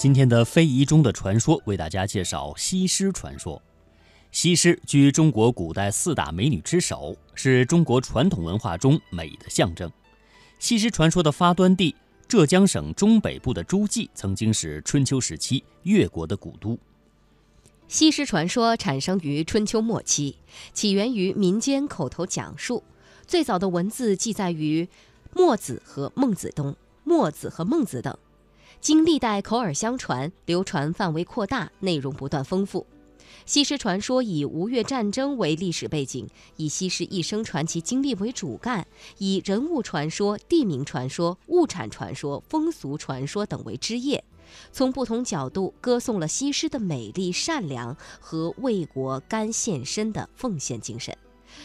今天的非遗中的传说，为大家介绍西施传说。西施居中国古代四大美女之首，是中国传统文化中美的象征。西施传说的发端地浙江省中北部的诸暨，曾经是春秋时期越国的古都。西施传说产生于春秋末期，起源于民间口头讲述，最早的文字记载于《墨子》和《孟子》东，《墨子》和《孟子》等。经历代口耳相传，流传范围扩大，内容不断丰富。西施传说以吴越战争为历史背景，以西施一生传奇经历为主干，以人物传说、地名传说、物产传说、风俗传说等为枝叶，从不同角度歌颂了西施的美丽、善良和为国甘献身的奉献精神。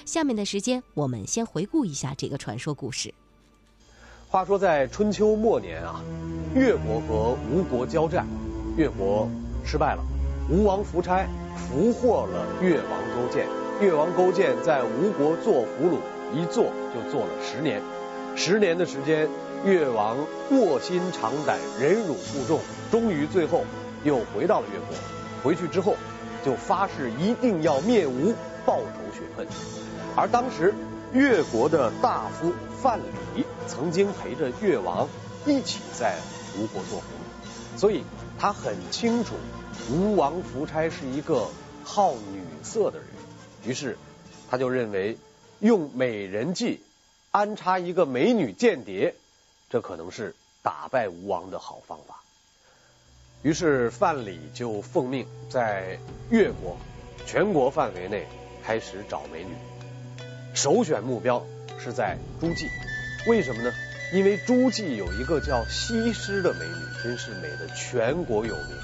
下面的时间，我们先回顾一下这个传说故事。话说在春秋末年啊，越国和吴国交战，越国失败了，吴王夫差俘获了越王勾践，越王勾践在吴国做俘虏，一做就做了十年，十年的时间，越王卧薪尝胆，忍辱负重，终于最后又回到了越国，回去之后就发誓一定要灭吴，报仇雪恨，而当时。越国的大夫范蠡曾经陪着越王一起在吴国做俘，所以他很清楚吴王夫差是一个好女色的人，于是他就认为用美人计安插一个美女间谍，这可能是打败吴王的好方法。于是范蠡就奉命在越国全国范围内开始找美女。首选目标是在诸暨，为什么呢？因为诸暨有一个叫西施的美女，真是美的全国有名。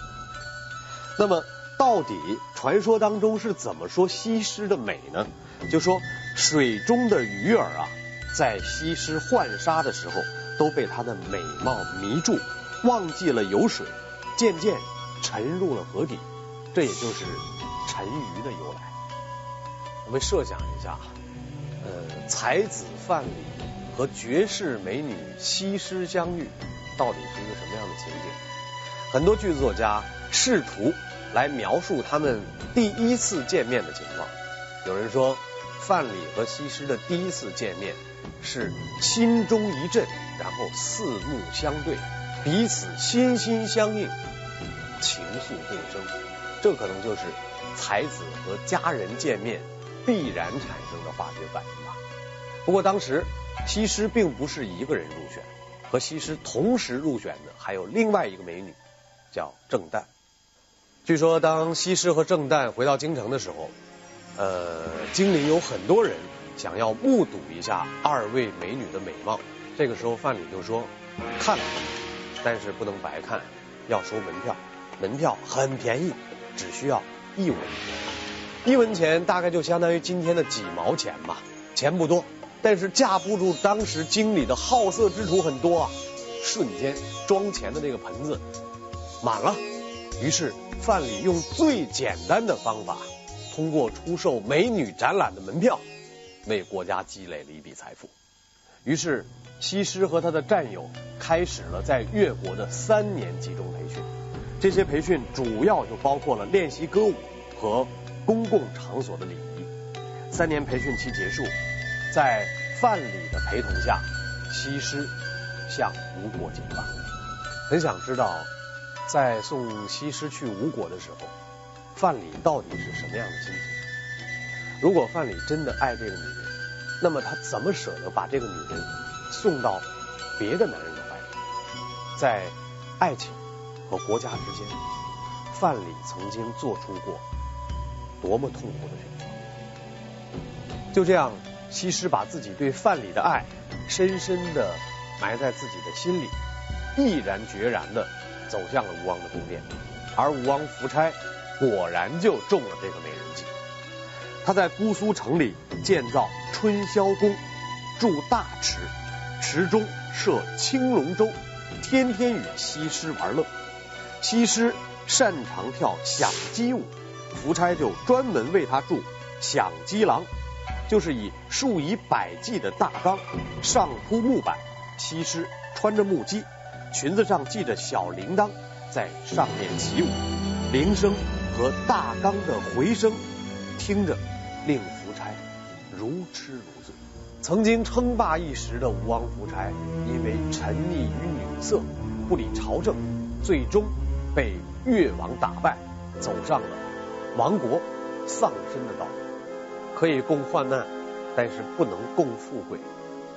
那么，到底传说当中是怎么说西施的美呢？就说水中的鱼儿啊，在西施浣纱的时候，都被她的美貌迷住，忘记了游水，渐渐沉入了河底，这也就是沉鱼的由来。我们设想一下。呃，才子范蠡和绝世美女西施相遇，到底是一个什么样的情景？很多剧作家试图来描述他们第一次见面的情况。有人说，范蠡和西施的第一次见面是心中一震，然后四目相对，彼此心心相印，情愫更生。这可能就是才子和佳人见面。必然产生的化学反应吧。不过当时西施并不是一个人入选，和西施同时入选的还有另外一个美女，叫郑旦。据说当西施和郑旦回到京城的时候，呃，京里有很多人想要目睹一下二位美女的美貌。这个时候范蠡就说：“看，但是不能白看，要收门票。门票很便宜，只需要一文钱。”一文钱大概就相当于今天的几毛钱吧，钱不多，但是架不住当时经理的好色之徒很多啊，瞬间装钱的那个盆子满了。于是范蠡用最简单的方法，通过出售美女展览的门票，为国家积累了一笔财富。于是西施和他的战友开始了在越国的三年集中培训，这些培训主要就包括了练习歌舞和。公共场所的礼仪。三年培训期结束，在范蠡的陪同下，西施向吴国进发。很想知道，在送西施去吴国的时候，范蠡到底是什么样的心情？如果范蠡真的爱这个女人，那么他怎么舍得把这个女人送到别的男人的怀里？在爱情和国家之间，范蠡曾经做出过。多么痛苦的选择！就这样，西施把自己对范蠡的爱深深的埋在自己的心里，毅然决然的走向了吴王的宫殿。而吴王夫差果然就中了这个美人计。他在姑苏城里建造春宵宫，筑大池，池中设青龙舟，天天与西施玩乐。西施擅长跳响鸡舞。夫差就专门为他筑响鸡廊，就是以数以百计的大缸，上铺木板，西施穿着木屐，裙子上系着小铃铛，在上面起舞，铃声和大缸的回声，听着令夫差如痴如醉。曾经称霸一时的吴王夫差，因为沉溺于女色，不理朝政，最终被越王打败，走上了亡国丧身的道理。可以共患难，但是不能共富贵。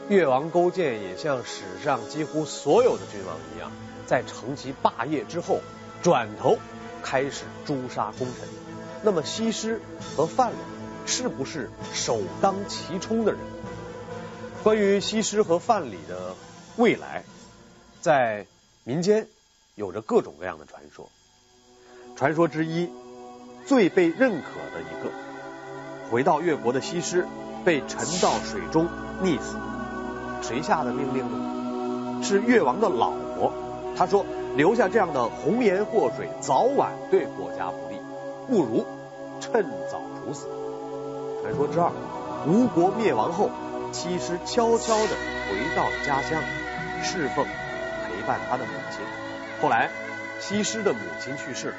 越王勾践也像史上几乎所有的君王一样，在成其霸业之后，转头开始诛杀功臣。那么西施和范蠡是不是首当其冲的人？关于西施和范蠡的未来，在民间有着各种各样的传说。传说之一，最被认可的一个，回到越国的西施被沉到水中溺死。谁下的命令呢？是越王的老婆。他说：“留下这样的红颜祸水，早晚对国家不利，不如趁早处死。”传说之二，吴国灭亡后，西施悄悄地回到了家乡，侍奉陪伴他的母亲。后来，西施的母亲去世了，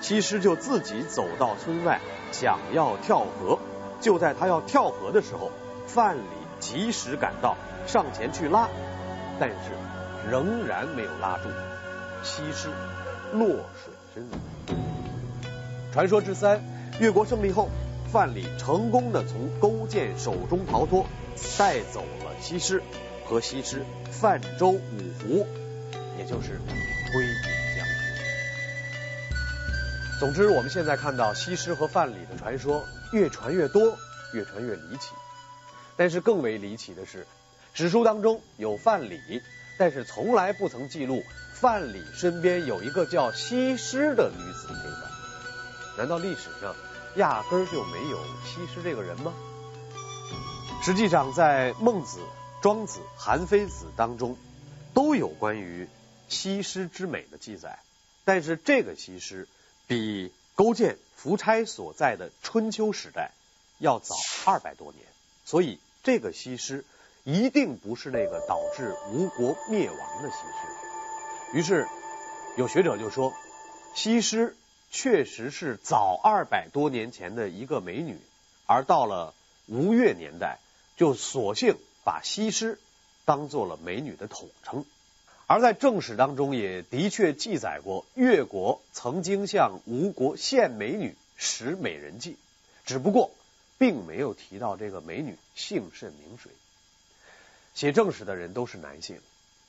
西施就自己走到村外，想要跳河。就在他要跳河的时候，范蠡及时赶到。上前去拉，但是仍然没有拉住，西施落水身亡。传说之三，越国胜利后，范蠡成功的从勾践手中逃脱，带走了西施，和西施泛舟五湖，也就是推进江湖。总之，我们现在看到西施和范蠡的传说越传越多，越传越离奇。但是更为离奇的是。史书当中有范蠡，但是从来不曾记录范蠡身边有一个叫西施的女子这段。难道历史上压根儿就没有西施这个人吗？实际上，在孟子、庄子、韩非子当中都有关于西施之美的记载，但是这个西施比勾践、夫差所在的春秋时代要早二百多年，所以这个西施。一定不是那个导致吴国灭亡的西施。于是有学者就说，西施确实是早二百多年前的一个美女，而到了吴越年代，就索性把西施当做了美女的统称。而在正史当中，也的确记载过越国曾经向吴国献美女使美人计，只不过并没有提到这个美女姓甚名谁。写正史的人都是男性，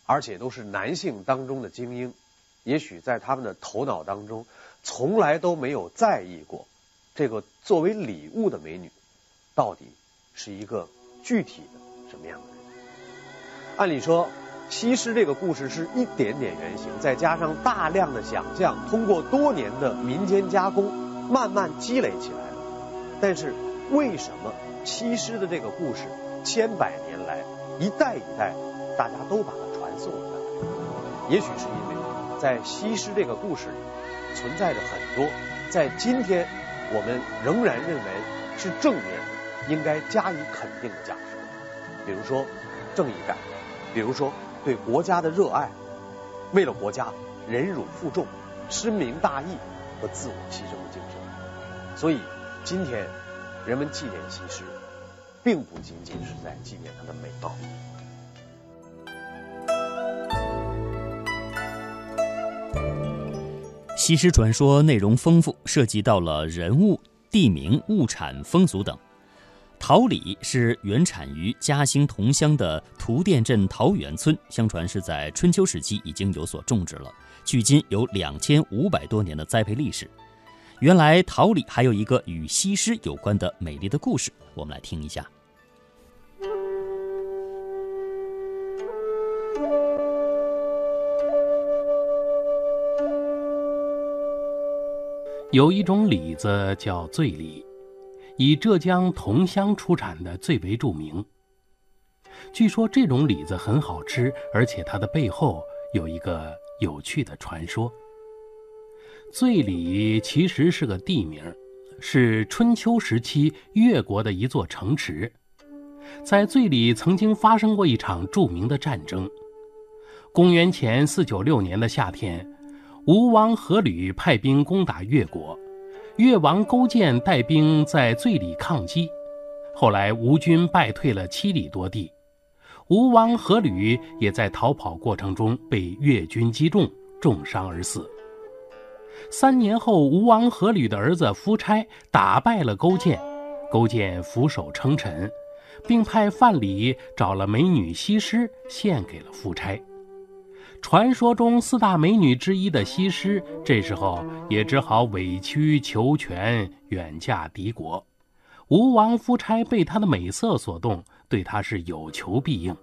而且都是男性当中的精英。也许在他们的头脑当中，从来都没有在意过这个作为礼物的美女到底是一个具体的什么样的人。按理说，西施这个故事是一点点原型，再加上大量的想象，通过多年的民间加工，慢慢积累起来的。但是，为什么西施的这个故事千百年来？一代一代，大家都把它传颂下来。也许是因为在西施这个故事里存在着很多在今天我们仍然认为是正面、应该加以肯定的价值，比如说正义感，比如说对国家的热爱，为了国家忍辱负重、深明大义和自我牺牲的精神。所以今天人们纪念西施。并不仅仅是在纪念她的美貌。西施传说内容丰富，涉及到了人物、地名、物产、风俗等。桃李是原产于嘉兴桐乡的涂店镇桃源村，相传是在春秋时期已经有所种植了，距今有两千五百多年的栽培历史。原来桃李还有一个与西施有关的美丽的故事，我们来听一下。有一种李子叫醉李，以浙江桐乡出产的最为著名。据说这种李子很好吃，而且它的背后有一个有趣的传说。醉里其实是个地名，是春秋时期越国的一座城池。在醉里曾经发生过一场著名的战争。公元前四九六年的夏天，吴王阖闾派兵攻打越国，越王勾践带兵在醉里抗击，后来吴军败退了七里多地，吴王阖闾也在逃跑过程中被越军击中，重伤而死。三年后，吴王阖闾的儿子夫差打败了勾践，勾践俯首称臣，并派范蠡找了美女西施献给了夫差。传说中四大美女之一的西施，这时候也只好委曲求全，远嫁敌国。吴王夫差被她的美色所动，对她是有求必应。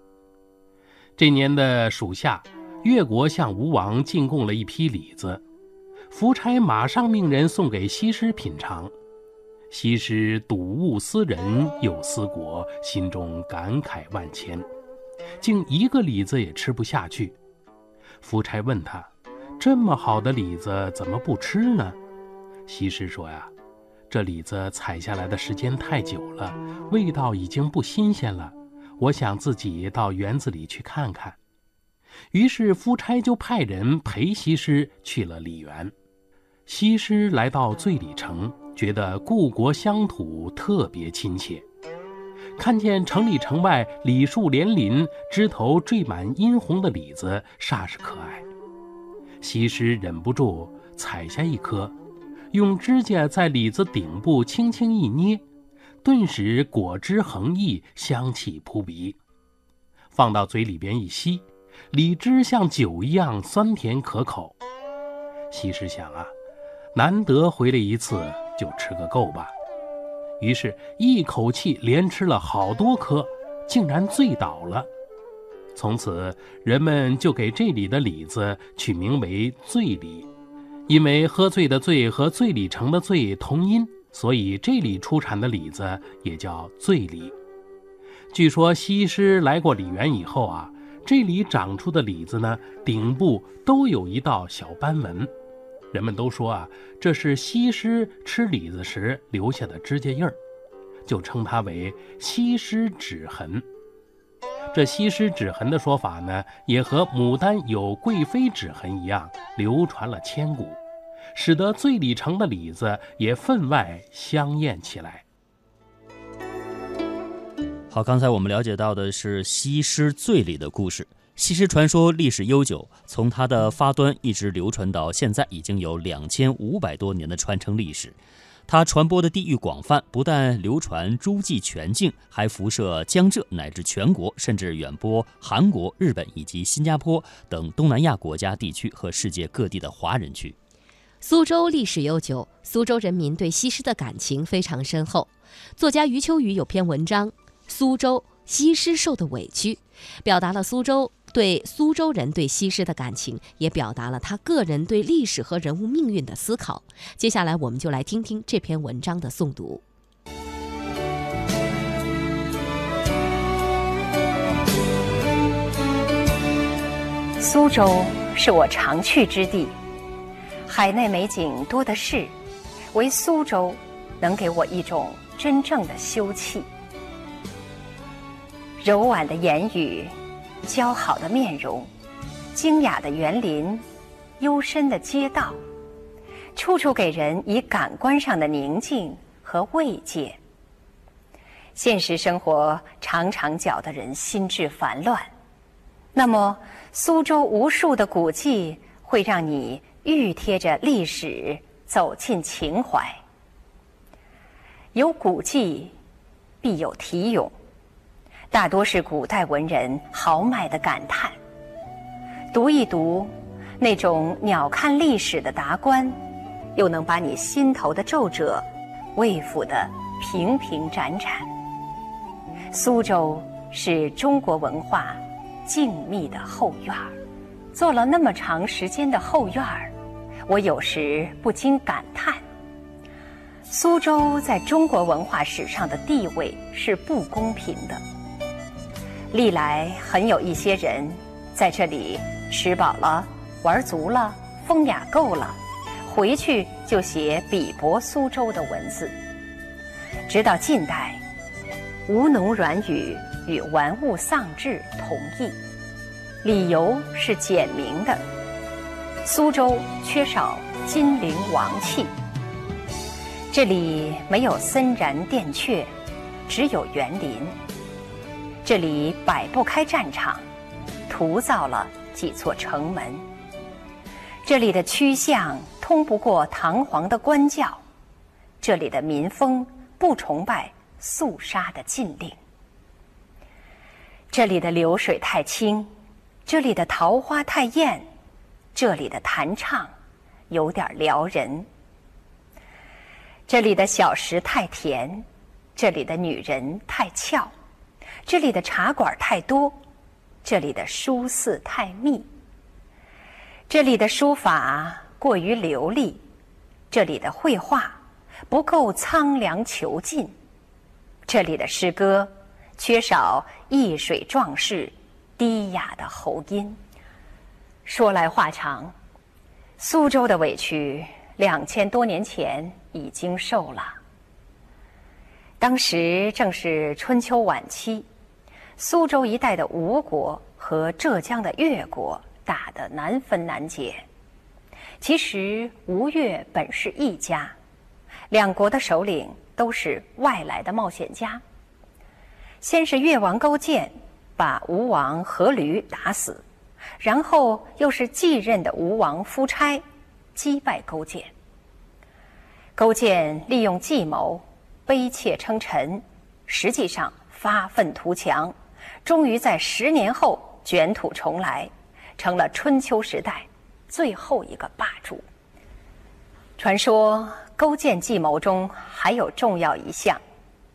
这年的暑夏，越国向吴王进贡了一批李子，夫差马上命人送给西施品尝。西施睹物思人又思国，心中感慨万千，竟一个李子也吃不下去。夫差问他：“这么好的李子怎么不吃呢？”西施说：“呀，这李子采下来的时间太久了，味道已经不新鲜了。我想自己到园子里去看看。”于是夫差就派人陪西施去了李园。西施来到醉里城，觉得故国乡土特别亲切。看见城里城外李树连林，枝头缀满殷红的李子，煞是可爱。西施忍不住采下一颗，用指甲在李子顶部轻轻一捏，顿时果汁横溢，香气扑鼻。放到嘴里边一吸，李汁像酒一样酸甜可口。西施想啊，难得回来一次，就吃个够吧。于是，一口气连吃了好多颗，竟然醉倒了。从此，人们就给这里的李子取名为“醉李”，因为喝醉的“醉”和醉里城的“醉”同音，所以这里出产的李子也叫醉李。据说西施来过李园以后啊，这里长出的李子呢，顶部都有一道小斑纹。人们都说啊，这是西施吃李子时留下的指甲印儿，就称它为西施指痕。这西施指痕的说法呢，也和牡丹有贵妃指痕一样，流传了千古，使得醉里城的李子也分外香艳起来。好，刚才我们了解到的是西施醉里的故事。西施传说历史悠久，从它的发端一直流传到现在，已经有两千五百多年的传承历史。它传播的地域广泛，不但流传诸暨全境，还辐射江浙乃至全国，甚至远播韩国、日本以及新加坡等东南亚国家地区和世界各地的华人区。苏州历史悠久，苏州人民对西施的感情非常深厚。作家余秋雨有篇文章《苏州西施受的委屈》，表达了苏州。对苏州人对西施的感情，也表达了他个人对历史和人物命运的思考。接下来，我们就来听听这篇文章的诵读。苏州是我常去之地，海内美景多的是，唯苏州能给我一种真正的休憩。柔婉的言语。姣好的面容，精雅的园林，幽深的街道，处处给人以感官上的宁静和慰藉。现实生活常常搅得人心智烦乱，那么苏州无数的古迹会让你愈贴着历史，走进情怀。有古迹，必有题咏。大多是古代文人豪迈的感叹。读一读，那种鸟瞰历史的达观，又能把你心头的皱褶慰抚得平平展展。苏州是中国文化静谧的后院儿，做了那么长时间的后院儿，我有时不禁感叹：苏州在中国文化史上的地位是不公平的。历来很有一些人在这里吃饱了、玩足了、风雅够了，回去就写鄙薄苏州的文字。直到近代，吴侬软语与玩物丧志同义，理由是简明的：苏州缺少金陵王气。这里没有森然殿阙，只有园林。这里摆不开战场，徒造了几座城门。这里的曲巷通不过堂皇的官教，这里的民风不崇拜肃杀的禁令。这里的流水太清，这里的桃花太艳，这里的弹唱有点撩人。这里的小食太甜，这里的女人太俏，这里的茶馆太多，这里的书肆太密。这里的书法过于流利，这里的绘画不够苍凉遒劲，这里的诗歌缺少一水壮士、低雅的喉音。说来话长，苏州的委屈两千多年前已经受了。当时正是春秋晚期，苏州一带的吴国和浙江的越国。打得难分难解。其实吴越本是一家，两国的首领都是外来的冒险家。先是越王勾践把吴王阖闾打死，然后又是继任的吴王夫差击败勾践。勾践利用计谋，卑怯称臣，实际上发愤图强，终于在十年后卷土重来。成了春秋时代最后一个霸主。传说勾践计谋中还有重要一项，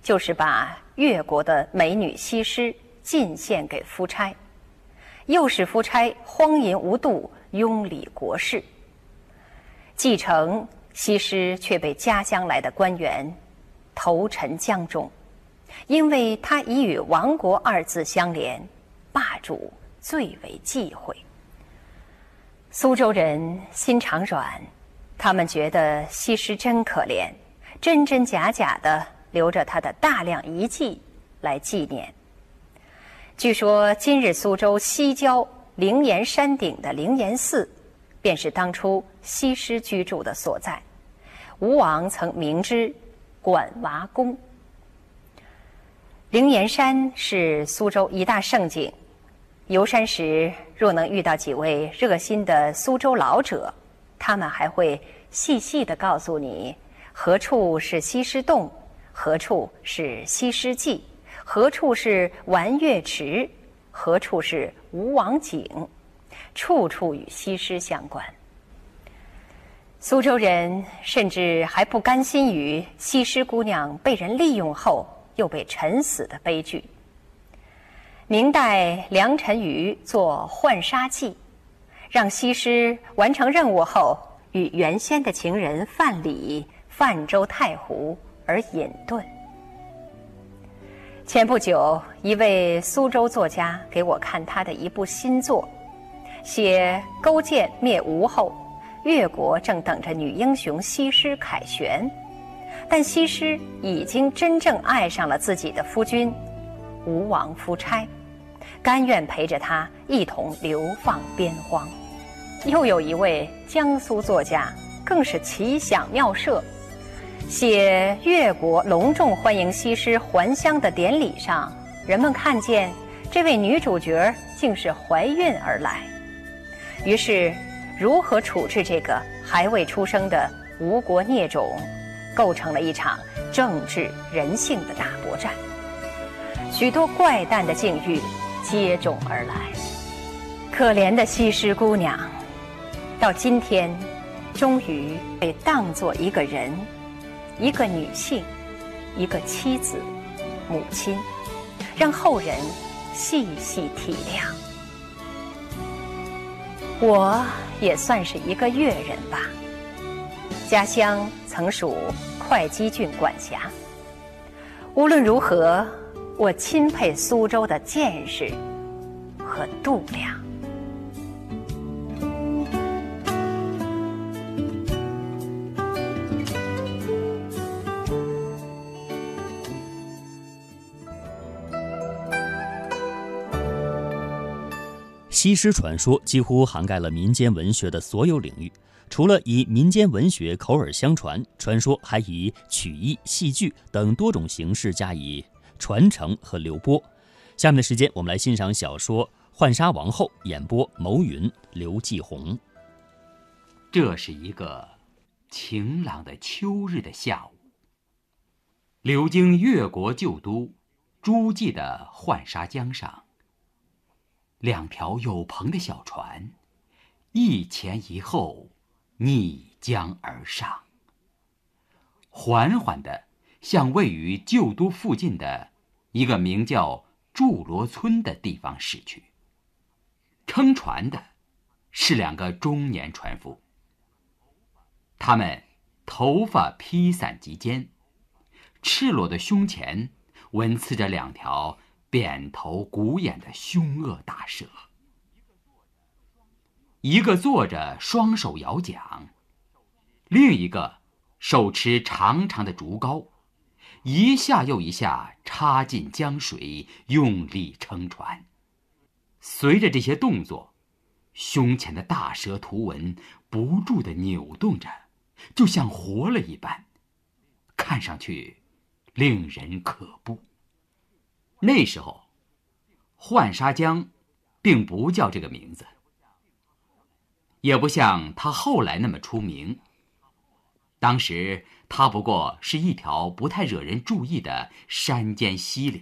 就是把越国的美女西施进献给夫差，诱使夫差荒淫无度、拥理国事。继承西施却被家乡来的官员投沉江中，因为他已与亡国二字相连，霸主最为忌讳。苏州人心肠软，他们觉得西施真可怜，真真假假的留着她的大量遗迹来纪念。据说今日苏州西郊灵岩山顶的灵岩寺，便是当初西施居住的所在。吴王曾明之管娃宫。灵岩山是苏州一大胜景。游山时，若能遇到几位热心的苏州老者，他们还会细细的告诉你何处是西施洞，何处是西施记，何处是玩月池，何处是吴王井，处处与西施相关。苏州人甚至还不甘心于西施姑娘被人利用后又被沉死的悲剧。明代梁辰宇做浣纱记，让西施完成任务后，与原先的情人范蠡泛舟太湖而隐遁。前不久，一位苏州作家给我看他的一部新作，写勾践灭吴后，越国正等着女英雄西施凯旋，但西施已经真正爱上了自己的夫君。吴王夫差，甘愿陪着他一同流放边荒。又有一位江苏作家，更是奇想妙设，写越国隆重欢迎西施还乡的典礼上，人们看见这位女主角竟是怀孕而来。于是，如何处置这个还未出生的吴国孽种，构成了一场政治人性的大搏战。许多怪诞的境遇接踵而来，可怜的西施姑娘，到今天，终于被当作一个人，一个女性，一个妻子、母亲，让后人细细体谅。我也算是一个越人吧，家乡曾属会稽郡管辖。无论如何。我钦佩苏州的见识和度量。西施传说几乎涵盖了民间文学的所有领域，除了以民间文学口耳相传，传说还以曲艺、戏剧等多种形式加以传承和流播。下面的时间，我们来欣赏小说《浣纱王后》，演播牟云、刘继红。这是一个晴朗的秋日的下午，流经越国旧都诸暨的浣纱江上。两条有篷的小船，一前一后，逆江而上，缓缓地向位于旧都附近的一个名叫祝罗村的地方驶去。撑船的是两个中年船夫，他们头发披散及肩，赤裸的胸前纹刺着两条。扁头鼓眼的凶恶大蛇，一个坐着双手摇桨，另一个手持长长的竹篙，一下又一下插进江水，用力撑船。随着这些动作，胸前的大蛇图纹不住的扭动着，就像活了一般，看上去令人可怖。那时候，浣纱江并不叫这个名字，也不像他后来那么出名。当时，它不过是一条不太惹人注意的山间溪流，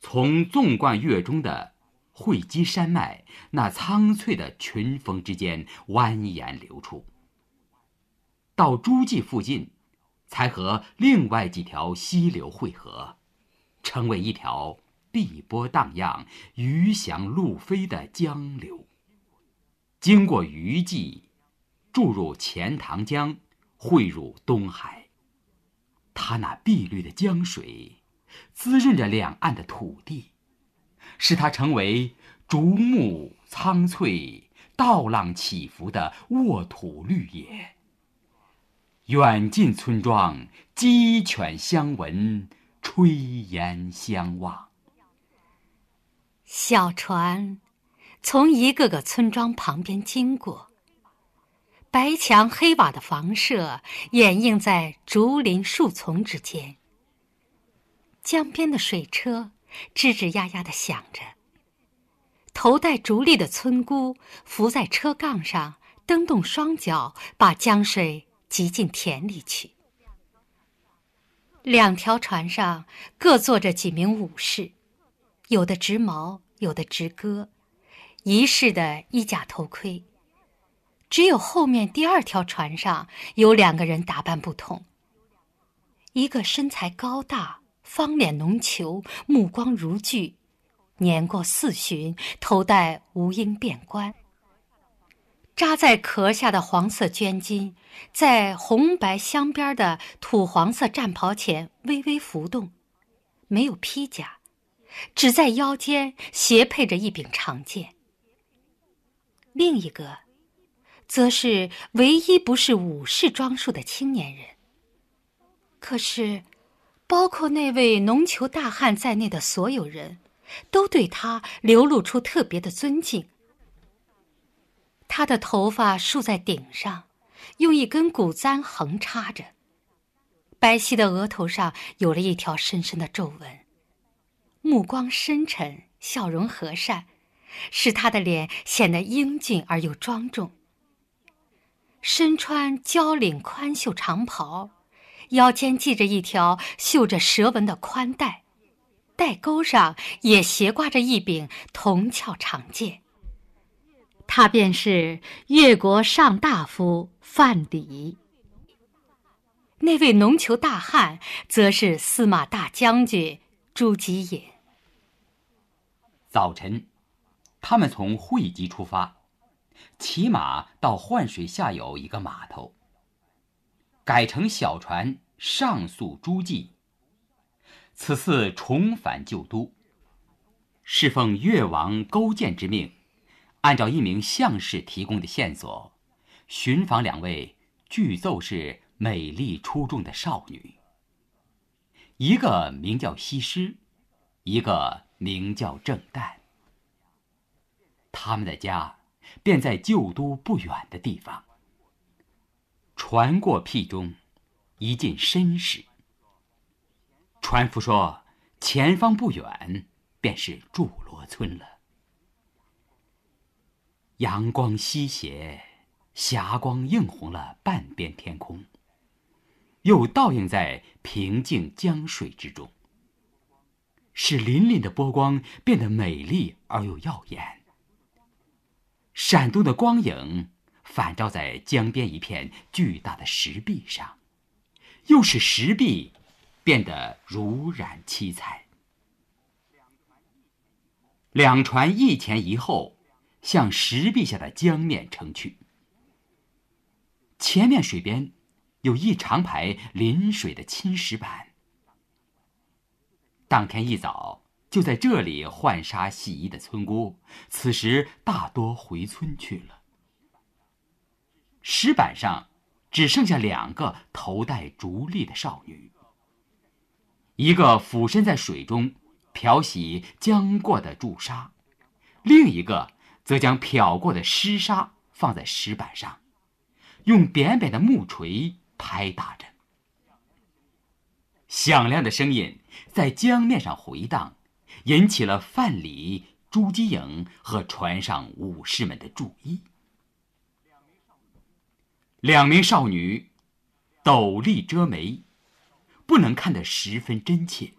从纵贯越中的会稽山脉那苍翠的群峰之间蜿蜒流出，到诸暨附近，才和另外几条溪流汇合。成为一条碧波荡漾、鱼翔鹭飞的江流，经过虞济，注入钱塘江，汇入东海。它那碧绿的江水，滋润着两岸的土地，使它成为竹木苍翠、稻浪起伏的沃土绿野。远近村庄，鸡犬相闻。炊烟相望，小船从一个个村庄旁边经过，白墙黑瓦的房舍掩映在竹林树丛之间。江边的水车吱吱呀呀的响着，头戴竹笠的村姑伏在车杠上，蹬动双脚，把江水挤进田里去。两条船上各坐着几名武士，有的执矛，有的执戈，仪式的衣甲头盔。只有后面第二条船上有两个人打扮不同。一个身材高大，方脸浓球，目光如炬，年过四旬，头戴无缨便冠。扎在壳下的黄色绢巾，在红白镶边的土黄色战袍前微微浮动，没有披甲，只在腰间斜配着一柄长剑。另一个，则是唯一不是武士装束的青年人。可是，包括那位浓裘大汉在内的所有人，都对他流露出特别的尊敬。他的头发竖在顶上，用一根骨簪横插着。白皙的额头上有了一条深深的皱纹，目光深沉，笑容和善，使他的脸显得英俊而又庄重。身穿交领宽袖长袍，腰间系着一条绣着蛇纹的宽带，带钩上也斜挂着一柄铜鞘长剑。他便是越国上大夫范蠡。那位农球大汉，则是司马大将军朱吉隐。早晨，他们从会稽出发，骑马到浣水下游一个码头，改乘小船上溯诸暨。此次重返旧都，是奉越王勾践之命。按照一名相士提供的线索，寻访两位剧奏是美丽出众的少女。一个名叫西施，一个名叫郑旦。他们的家便在旧都不远的地方。船过僻中，一进深室。船夫说：“前方不远，便是祝罗村了。”阳光西斜，霞光映红了半边天空，又倒映在平静江水之中，使粼粼的波光变得美丽而又耀眼。闪动的光影反照在江边一片巨大的石壁上，又使石壁变得如染七彩。两船一前一后。向石壁下的江面撑去。前面水边有一长排临水的青石板。当天一早就在这里浣纱洗衣的村姑，此时大多回村去了。石板上只剩下两个头戴竹笠的少女，一个俯身在水中漂洗浆过的朱砂，另一个。则将漂过的湿沙放在石板上，用扁扁的木锤拍打着，响亮的声音在江面上回荡，引起了范蠡、朱姬颖和船上武士们的注意。两名少女斗笠遮眉，不能看得十分真切。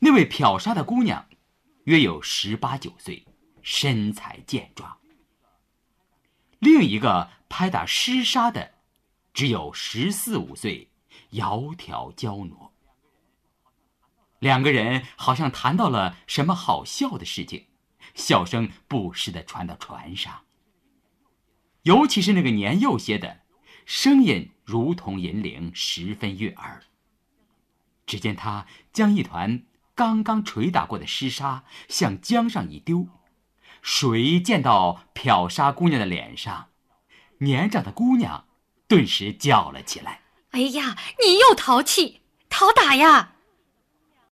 那位漂沙的姑娘，约有十八九岁。身材健壮。另一个拍打湿沙的，只有十四五岁，窈窕娇挪。两个人好像谈到了什么好笑的事情，笑声不时的传到船上。尤其是那个年幼些的，声音如同银铃，十分悦耳。只见他将一团刚刚捶打过的湿沙向江上一丢。水溅到漂沙姑娘的脸上，年长的姑娘顿时叫了起来：“哎呀，你又淘气，讨打呀！”